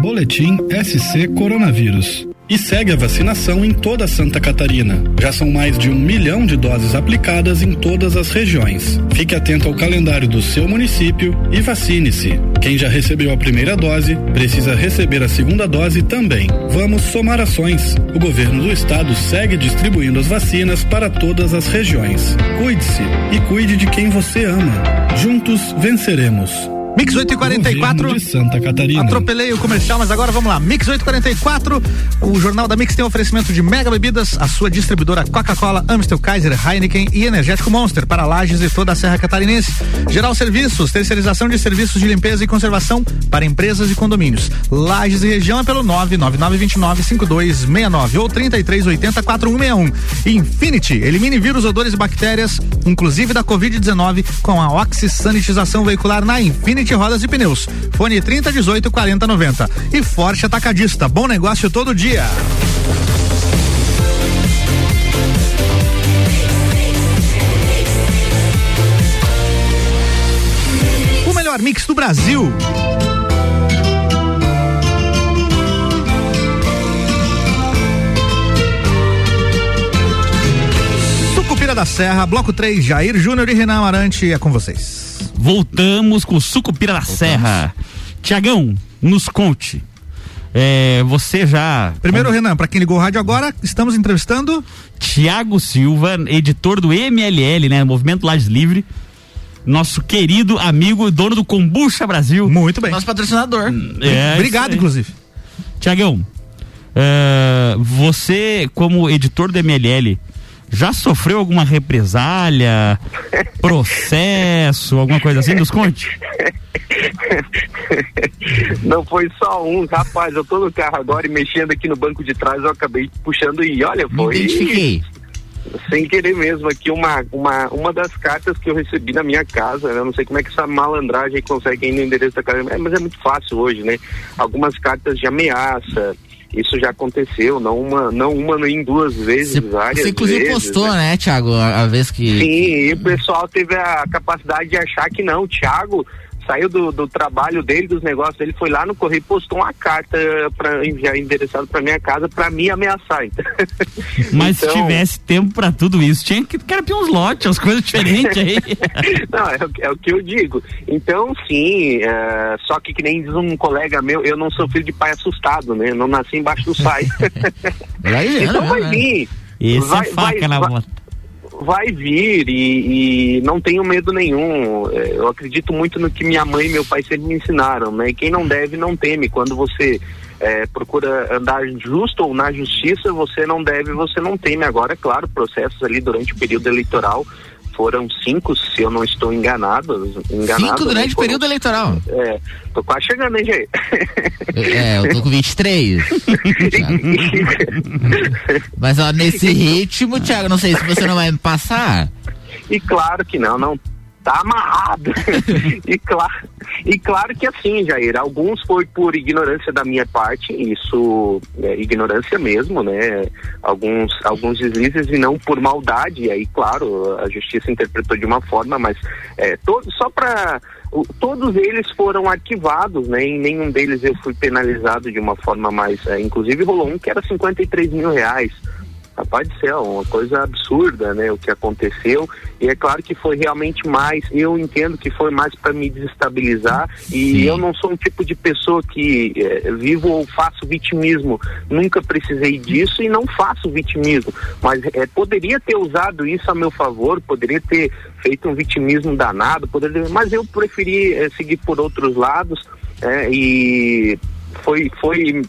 Boletim SC Coronavírus. E segue a vacinação em toda Santa Catarina. Já são mais de um milhão de doses aplicadas em todas as regiões. Fique atento ao calendário do seu município e vacine-se. Quem já recebeu a primeira dose precisa receber a segunda dose também. Vamos somar ações. O governo do estado segue distribuindo as vacinas para todas as regiões. Cuide-se e cuide de quem você ama. Juntos venceremos. Mix 844. De Santa Catarina. Atropelei o comercial, mas agora vamos lá. Mix 844. O Jornal da Mix tem oferecimento de Mega Bebidas, a sua distribuidora Coca-Cola, Amstel Kaiser, Heineken e Energético Monster para lajes e toda a Serra Catarinense. Geral Serviços, terceirização de serviços de limpeza e conservação para empresas e condomínios. Lages e região é pelo 999295269 ou 33804161. Infinity, elimine vírus, odores e bactérias, inclusive da Covid-19, com a oxisanitização veicular na Infinity Infinity Rodas e Pneus. Fone 30 18 40 90. E Forte Atacadista. Bom negócio todo dia. O melhor mix do Brasil. Sucupira da Serra, bloco 3, Jair Júnior e Renan Amarante é com vocês. Voltamos com o Sucupira da Serra. Tiagão, nos conte. É, você já. Primeiro, Renan, para quem ligou o rádio agora, estamos entrevistando Tiago Silva, editor do MLL, né? Movimento Lages Livre. Nosso querido amigo, dono do Combucha Brasil. Muito bem. Nosso patrocinador. É, Obrigado, inclusive. Tiagão, é, você, como editor do MLL, já sofreu alguma represália, processo, alguma coisa assim? Nos conte. Não foi só um, rapaz. Eu tô no carro agora e mexendo aqui no banco de trás, eu acabei puxando e olha, foi. Me identifiquei. Sem querer mesmo, aqui uma, uma, uma das cartas que eu recebi na minha casa, né? eu não sei como é que essa malandragem consegue ir no endereço da casa, mas é muito fácil hoje, né? Algumas cartas de ameaça, isso já aconteceu, não uma, não uma nem duas vezes, Cê, várias Você inclusive vezes, postou, né? né, Thiago, a, a vez que. Sim, e o pessoal teve a capacidade de achar que não, o Thiago saiu do, do trabalho dele, dos negócios dele, foi lá no correio e postou uma carta para enviar endereçado para minha casa para me ameaçar. Então, Mas Então- se tivesse tempo pra tudo isso, tinha que carpir uns lotes, umas coisas diferentes aí. Não, é, o que- é o que eu digo. Então, sim, é, só que que nem diz um colega meu, eu não sou filho de pai assustado, né? Não nasci embaixo do sai. então vai vir. Esse vai, é faca vai, na vai. Vai vir e, e não tenho medo nenhum. É, Eu acredito muito no que minha mãe e meu pai sempre me ensinaram, né? Quem não deve não teme. Quando você é, procura andar justo ou na justiça, você não deve, você não teme. Agora, é claro, processos ali durante o período eleitoral foram cinco, se eu não estou enganado. enganado Cinco né? durante o período eleitoral. É, tô quase chegando, hein, Jair? É, eu tô com 23. Mas ó, nesse ritmo, Thiago, não sei se você não vai me passar. E claro que não, não tá amarrado. e, claro, e claro que assim, Jair, alguns foi por ignorância da minha parte, isso é ignorância mesmo, né? Alguns, alguns deslizes e não por maldade, e aí, claro, a justiça interpretou de uma forma, mas é, todo, só para todos eles foram arquivados, né? Em nenhum deles eu fui penalizado de uma forma mais. É, inclusive rolou um que era 53 mil reais. Rapaz do céu, uma coisa absurda, né? O que aconteceu. E é claro que foi realmente mais, eu entendo que foi mais para me desestabilizar. E Sim. eu não sou um tipo de pessoa que é, vivo ou faço vitimismo. Nunca precisei disso e não faço vitimismo. Mas é, poderia ter usado isso a meu favor, poderia ter feito um vitimismo danado, poderia, mas eu preferi é, seguir por outros lados. é, e foi, foi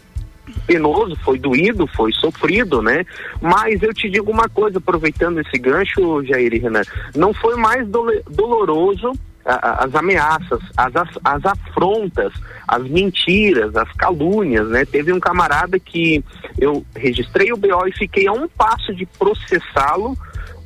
penoso, foi doído, foi sofrido, né? Mas eu te digo uma coisa, aproveitando esse gancho, Jair e Renan, não foi mais doloroso as ameaças, as, as, as afrontas, as mentiras, as calúnias, né? Teve um camarada que eu registrei o BO e fiquei a um passo de processá-lo,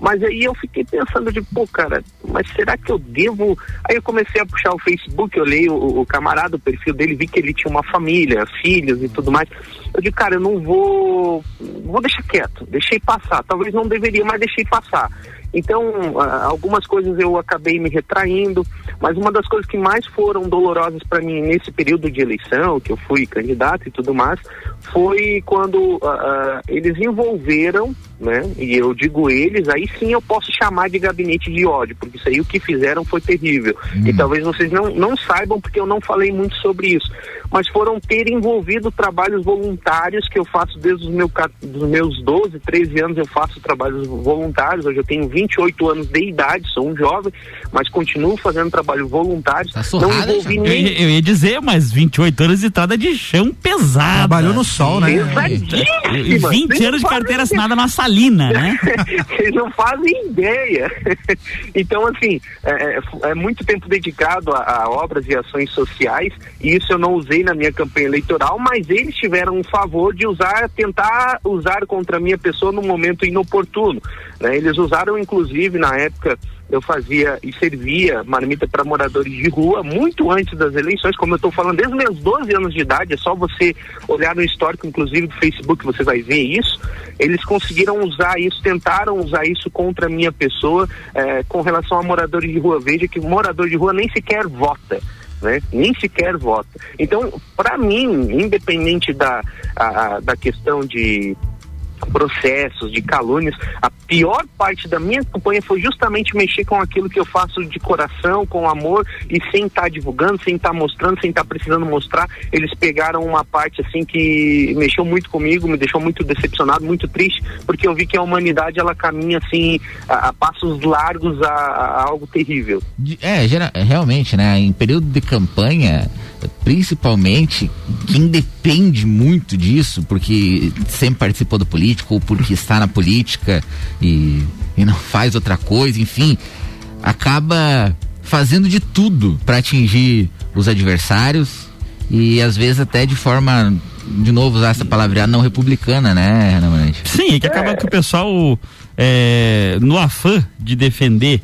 mas aí eu fiquei pensando de, pô, cara, mas será que eu devo. Aí eu comecei a puxar o Facebook, olhei o, o camarada, o perfil dele, vi que ele tinha uma família, filhos e tudo mais. Eu digo, cara, eu não vou. Vou deixar quieto, deixei passar. Talvez não deveria, mas deixei passar. Então, algumas coisas eu acabei me retraindo, mas uma das coisas que mais foram dolorosas para mim nesse período de eleição, que eu fui candidato e tudo mais, foi quando ah, eles envolveram, né? E eu digo eles, aí sim eu posso chamar de gabinete de ódio, porque isso aí o que fizeram foi terrível. E talvez vocês não, não saibam, porque eu não falei muito sobre isso, mas foram ter envolvido trabalhos voluntários que eu faço desde os meu, dos meus 12, 13 anos eu faço trabalhos voluntários, hoje eu tenho 28 anos de idade, sou um jovem, mas continuo fazendo trabalho voluntário. não envolvi Eu, nem ia- eu ia dizer, mas 28 anos de estrada de chão pesada. Trabalhou no sol, né? E 20 anos de carteira assinada na Salina, né? Vocês não fazem ideia. Então, assim, é, é- é muito tempo dedicado a, a obras e ações sociais, e isso eu não usei na minha campanha eleitoral, mas eles tiveram um favor de usar, tentar usar contra a minha pessoa no momento inoportuno. né? Eles usaram, inclusive, na época, eu fazia e servia marmita para moradores de rua muito antes das eleições, como eu estou falando, desde meus 12 anos de idade, é só você olhar no histórico, inclusive do Facebook, você vai ver isso. Eles conseguiram usar isso, tentaram usar isso contra a minha pessoa eh, com relação a moradores de rua. Veja que morador de rua nem sequer vota. Né? Nem sequer vota. Então, para mim, independente da, a- a- da questão de processos, de calúnias, a pior parte da minha campanha foi justamente mexer com aquilo que eu faço de coração, com amor e sem estar divulgando, sem estar mostrando, sem estar precisando mostrar. Eles pegaram uma parte assim que mexeu muito comigo, me deixou muito decepcionado, muito triste, porque eu vi que a humanidade ela caminha assim a, a passos largos a, a algo terrível. É, gera- realmente, né? Em período de campanha, principalmente, quem depende muito disso, porque sempre participou do político, ou porque está na política e, e não faz outra coisa, enfim, acaba fazendo de tudo para atingir os adversários e às vezes até de forma, de novo, usar essa palavra não republicana, né, Renan? Sim, é que acaba que o pessoal, é, no afã de defender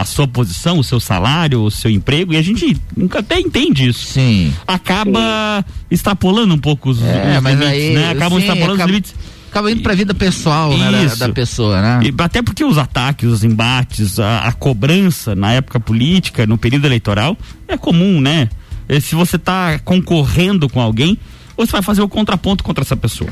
a sua posição, o seu salário, o seu emprego, e a gente nunca até entende isso. Sim. Acaba extrapolando um pouco os, É, os mas limites, aí, né? Acabam sim, extrapolando acaba- os limites. Acaba indo pra vida pessoal, né, da- Isso. da, pessoa, né? E até porque os ataques, os embates, a, a cobrança na época política, no período eleitoral, é comum, né? E se você está concorrendo com alguém, você vai fazer o contraponto contra essa pessoa.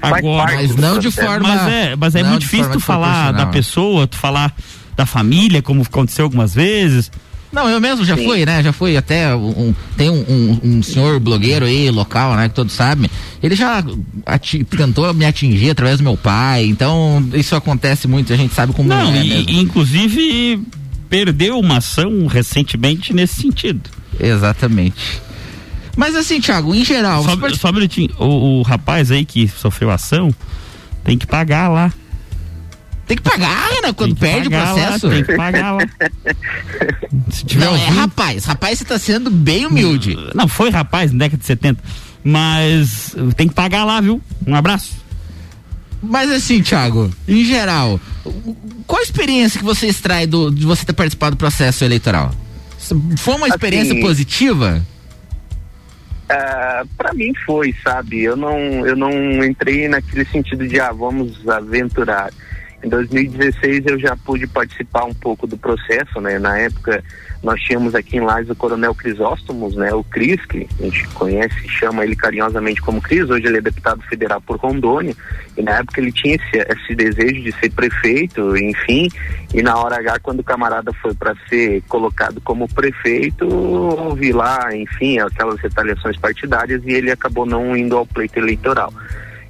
Agora, Mas não de forma- Mas é, mas é muito difícil tu falar da pessoa, tu falar da família, como aconteceu algumas vezes. Não, eu mesmo já Sim. fui, né? Já fui até um, um- tem um, um- um senhor blogueiro aí, local, né? Que todos sabem. Ele já ati- tentou me atingir através do meu pai. Então, isso acontece muito, a gente sabe como Não, é e, mesmo. e, inclusive perdeu uma ação recentemente nesse sentido. Exatamente. Mas assim, Thiago, em geral. Só, só um minutinho. O, o rapaz aí que sofreu ação tem que pagar lá. Tem que pagar, né? Quando perde o pagar lá, processo. tem que pagar lá. Se tiver Não, é ouvindo- rapaz. Rapaz, você tá sendo bem humilde. Não, foi rapaz na década de 70. Mas tem que pagar lá, viu? Um abraço. Mas assim, Thiago, em geral, qual a experiência que você extrai do, de você ter participado do processo eleitoral? Foi uma experiência Assim, positiva? Ah, para mim foi, sabe? Eu não, eu não entrei naquele sentido de ah, vamos aventurar. Em 2016 eu já pude participar um pouco do processo, né? Na época nós tínhamos aqui em Lages o Coronel Crisóstomos, né? O Cris, que a gente conhece chama ele carinhosamente como Cris, hoje ele é deputado federal por Rondônia, e na época ele tinha esse, esse desejo de ser prefeito, enfim, e na hora H, quando o camarada foi para ser colocado como prefeito, houve lá, enfim, aquelas retaliações partidárias e ele acabou não indo ao pleito eleitoral.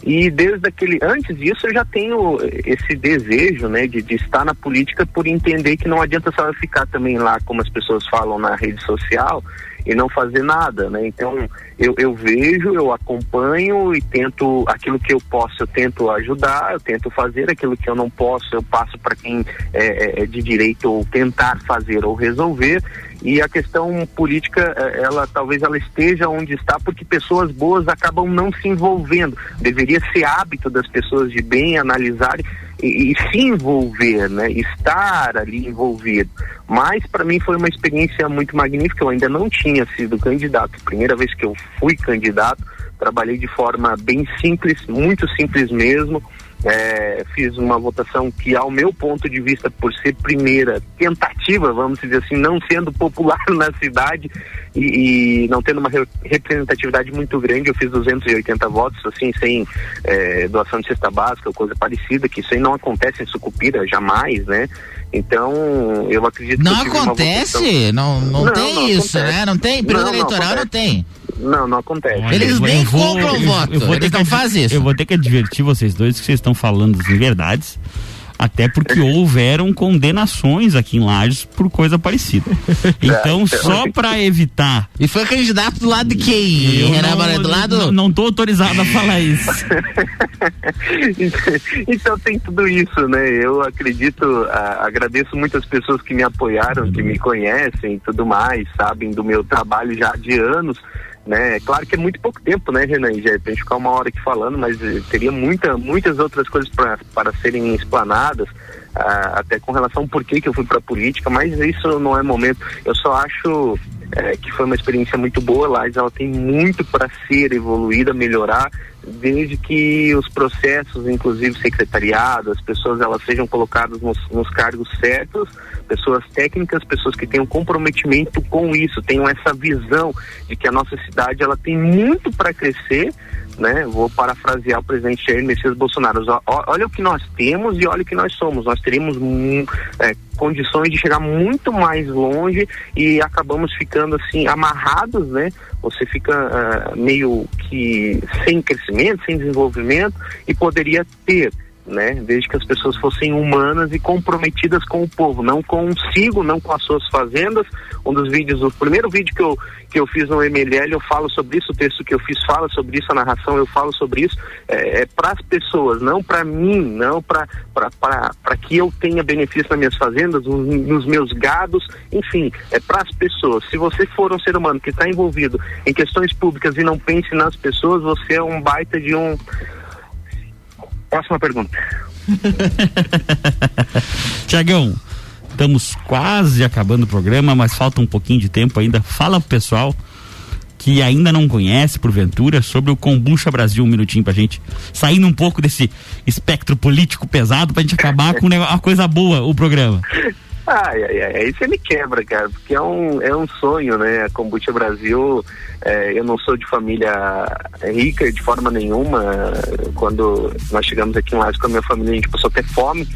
E desde aquele, antes disso eu já tenho esse desejo, né, de, de estar na política por entender que não adianta só ficar também lá, como as pessoas falam na rede social, e não fazer nada, né? Então eu, eu vejo, eu acompanho e tento aquilo que eu posso, eu tento ajudar, eu tento fazer aquilo que eu não posso, eu passo para quem é, é, é de direito ou tentar fazer ou resolver. E a questão política, eh, ela talvez ela esteja onde está porque pessoas boas acabam não se envolvendo. Deveria ser hábito das pessoas de bem analisarem e, e se envolver, né? Estar ali envolvido. Mas para mim foi uma experiência muito magnífica. Eu ainda não tinha sido candidato. Primeira vez que eu fui candidato, trabalhei de forma bem simples, muito simples mesmo. É, fiz uma votação que, ao meu ponto de vista, por ser primeira tentativa, vamos dizer assim, não sendo popular na cidade e, e não tendo uma re- representatividade muito grande, eu fiz 280 votos, assim, sem é, doação de cesta básica ou coisa parecida, que isso aí não acontece em Sucupira, jamais, né? Então, eu acredito Não que tive uma acontece, não, não, tem não isso, acontece. né? Não tem, período Não, não eleitoral não acontece. tem. Não, não acontece. Eles Eu nem vou- compram eu- voto, eu vou ter eles que não fazem isso. Eu vou ter que advertir vocês dois que vocês estão falando assim, verdades. Até porque houveram condenações aqui em Lages por coisa parecida. Então, só para evitar. E foi candidato do lado de quem? Barreto, do lado? não, não tô autorizado a falar isso. então tem tudo isso, né? Eu acredito, a- agradeço muitas pessoas que me apoiaram, que me conhecem e tudo mais, sabem do meu trabalho já de anos, né? Claro que é muito pouco tempo, né, Renan? Já pra gente ficar uma hora aqui falando, mas eh, teria muita, muitas outras coisas para serem explanadas. ah, até com relação ao porquê que eu fui para política, mas isso não é momento. Eu só acho eh, que foi uma experiência muito boa lá, ela tem muito para ser evoluída, melhorar, desde que os processos, inclusive secretariado, as pessoas elas sejam colocadas nos, nos cargos certos, pessoas técnicas, pessoas que tenham comprometimento com isso, tenham essa visão de que a nossa cidade ela tem muito para crescer, né? Vou parafrasear o presidente Jair Messias Bolsonaro. Olha o que nós temos e olha o que nós somos. Nós teríamos mu- é, condições de chegar muito mais longe e acabamos ficando assim amarrados, né? Você fica ah, meio que sem crescimento, sem desenvolvimento e poderia ter né? Desde que as pessoas fossem humanas e comprometidas com o povo, não consigo, não com as suas fazendas. Um dos vídeos, o primeiro vídeo que eu que eu fiz no MLL, eu falo sobre isso, o texto que eu fiz fala sobre isso, a narração eu falo sobre isso, é, é para as pessoas, não para mim, não para que eu tenha benefício nas minhas fazendas, nos, nos meus gados, enfim, é para as pessoas. Se você for um ser humano que está envolvido em questões públicas e não pense nas pessoas, você é um baita de um Próxima pergunta. Tiagão, estamos quase acabando o programa, mas falta um pouquinho de tempo ainda. Fala pro pessoal que ainda não conhece, porventura, sobre o Kombucha Brasil, um minutinho pra gente. Saindo um pouco desse espectro político pesado pra gente acabar com um uma coisa boa, o programa. Ai, ai, ai, aí você me quebra, cara, porque é um, é um sonho, né? A Kombucha Brasil, é, eu não sou de família rica de forma nenhuma. Quando nós chegamos aqui em Lages com a minha família, a gente passou até fome.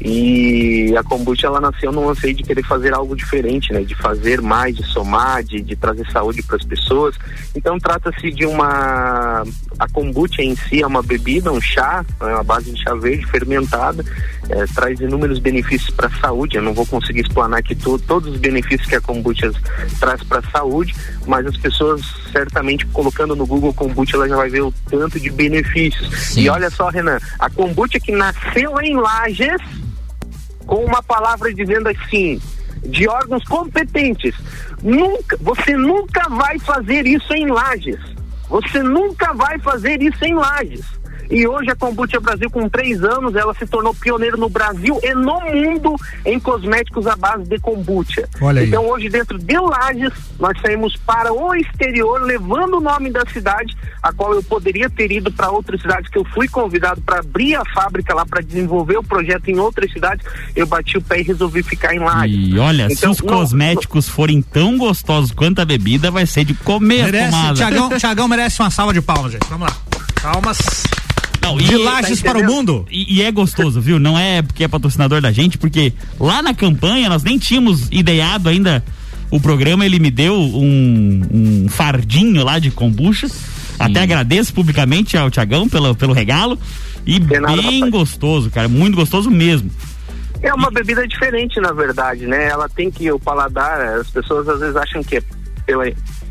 E a kombucha ela nasceu num anseio de querer fazer algo diferente, né? De fazer mais, de somar, de, de trazer saúde para as pessoas. Então trata-se de uma a kombucha em si é uma bebida, um chá, é uma base de chá verde fermentada, é, traz inúmeros benefícios para a saúde. Eu não vou conseguir explanar aqui to, todos os benefícios que a kombucha traz para a saúde, mas as pessoas certamente colocando no Google kombucha ela já vai ver o tanto de benefícios. E olha só, Renan, a kombucha que nasceu em Lages com uma palavra dizendo assim, de órgãos competentes. Nunca, você nunca vai fazer isso em Lages. Você nunca vai fazer isso em Lages. E hoje a Kombucha Brasil, com três anos, ela se tornou pioneira no Brasil e no mundo em cosméticos à base de kombucha. Olha aí. Então hoje dentro de Lages, nós saímos para o exterior, levando o nome da cidade, a qual eu poderia ter ido para outras cidades, que eu fui convidado para abrir a fábrica lá, para desenvolver o projeto em outras cidades, eu bati o pé e resolvi ficar em Lages. E olha, se Então, os não- cosméticos forem tão gostosos quanto a bebida, vai ser de comer Merece. Tiagão, Tiagão merece uma salva de palmas, gente. Vamos lá. Palmas. Não, de e- Lages tá para o mundo. E, e é gostoso, viu? Não é porque é patrocinador da gente, porque lá na campanha nós nem tínhamos ideado ainda o programa, ele me deu um, um fardinho lá de kombucha. Até agradeço publicamente ao Tiagão pelo, pelo regalo. E nada, bem rapaz. gostoso, cara. Muito gostoso mesmo. É uma bebida diferente, na verdade, né? Ela tem que o paladar, as pessoas às vezes acham que é pela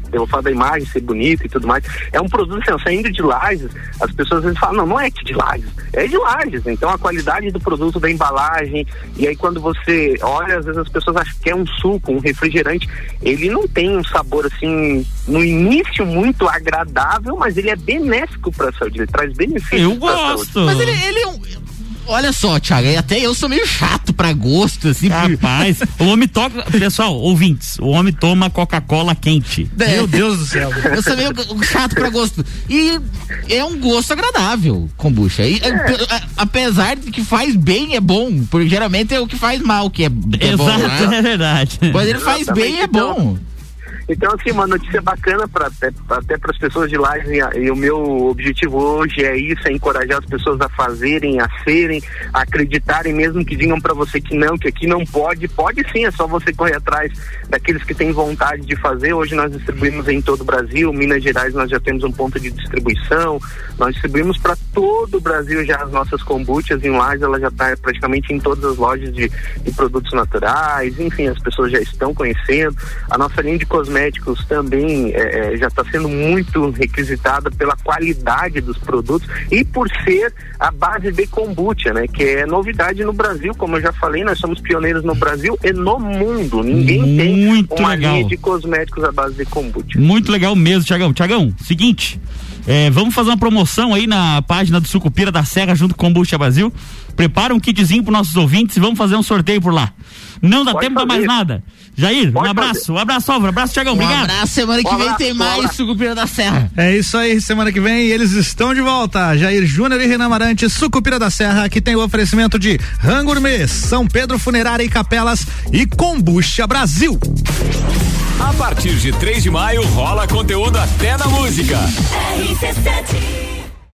pelo fato da imagem ser bonita e tudo mais. É um produto assim, saindo de Lages, as pessoas às vezes falam, não, não é de Lages, é de Lages. Então a qualidade do produto, da embalagem, e aí quando você olha, às vezes as pessoas acham que é um suco, um refrigerante, ele não tem um sabor assim, no início muito agradável, mas ele é benéfico para a saúde, ele traz benefícios. Eu pra saúde. gosto. Mas ele, ele é um. Olha só, Thiago, até eu sou meio chato pra gosto, assim. porque- Rapaz, o homem toca. Pessoal, ouvintes, o homem toma Coca-Cola quente. É. Meu Deus do céu. Eu sou meio chato pra gosto. E é um gosto agradável, kombucha. E, É. a- a- apesar de que faz bem, é bom. Porque geralmente é o que faz mal, que é, que é bom, Exato, né? é verdade. Mas ele faz Exatamente, bem, é bom. Então, assim, uma notícia bacana para até, para as pessoas de lá. E, e o meu objetivo hoje é isso: é encorajar as pessoas a fazerem, a serem, a acreditarem, mesmo que digam para você que não, que aqui não pode. Pode sim, é só você correr atrás daqueles que têm vontade de fazer. Hoje nós distribuímos em todo o Brasil. Minas Gerais nós já temos um ponto de distribuição. Nós distribuímos para todo o Brasil já as nossas kombuchas. Em Lages ela já está praticamente em todas as lojas de, de produtos naturais. Enfim, as pessoas já estão conhecendo. A nossa linha de cosméticos também eh, eh, já está sendo muito requisitada pela qualidade dos produtos e por ser a base de kombucha, né? Que é novidade no Brasil, como eu já falei, nós somos pioneiros no Brasil e no mundo. Ninguém Muito tem uma legal. linha de cosméticos à base de kombucha. Muito legal mesmo, Tiagão. Tiagão, seguinte, é, vamos fazer uma promoção aí na página do Sucupira da Serra junto com o Kombucha Brasil. Prepara um kitzinho para nossos ouvintes e vamos fazer um sorteio por lá. Não dá Pode tempo para mais fazer. nada. Jair, um Pode abraço, um abraço, Álvaro, abraço, Tiagão, Um obrigado. abraço, semana que Um vem tem um mais. Sucupira da Serra. É isso aí, semana que vem eles estão de volta. Jair Júnior e Renan Marante, Sucupira da Serra, que tem o oferecimento de Rangourmet, São Pedro Funerária e Capelas e Combucha Brasil. A partir de 3 de maio rola conteúdo até na música. RC7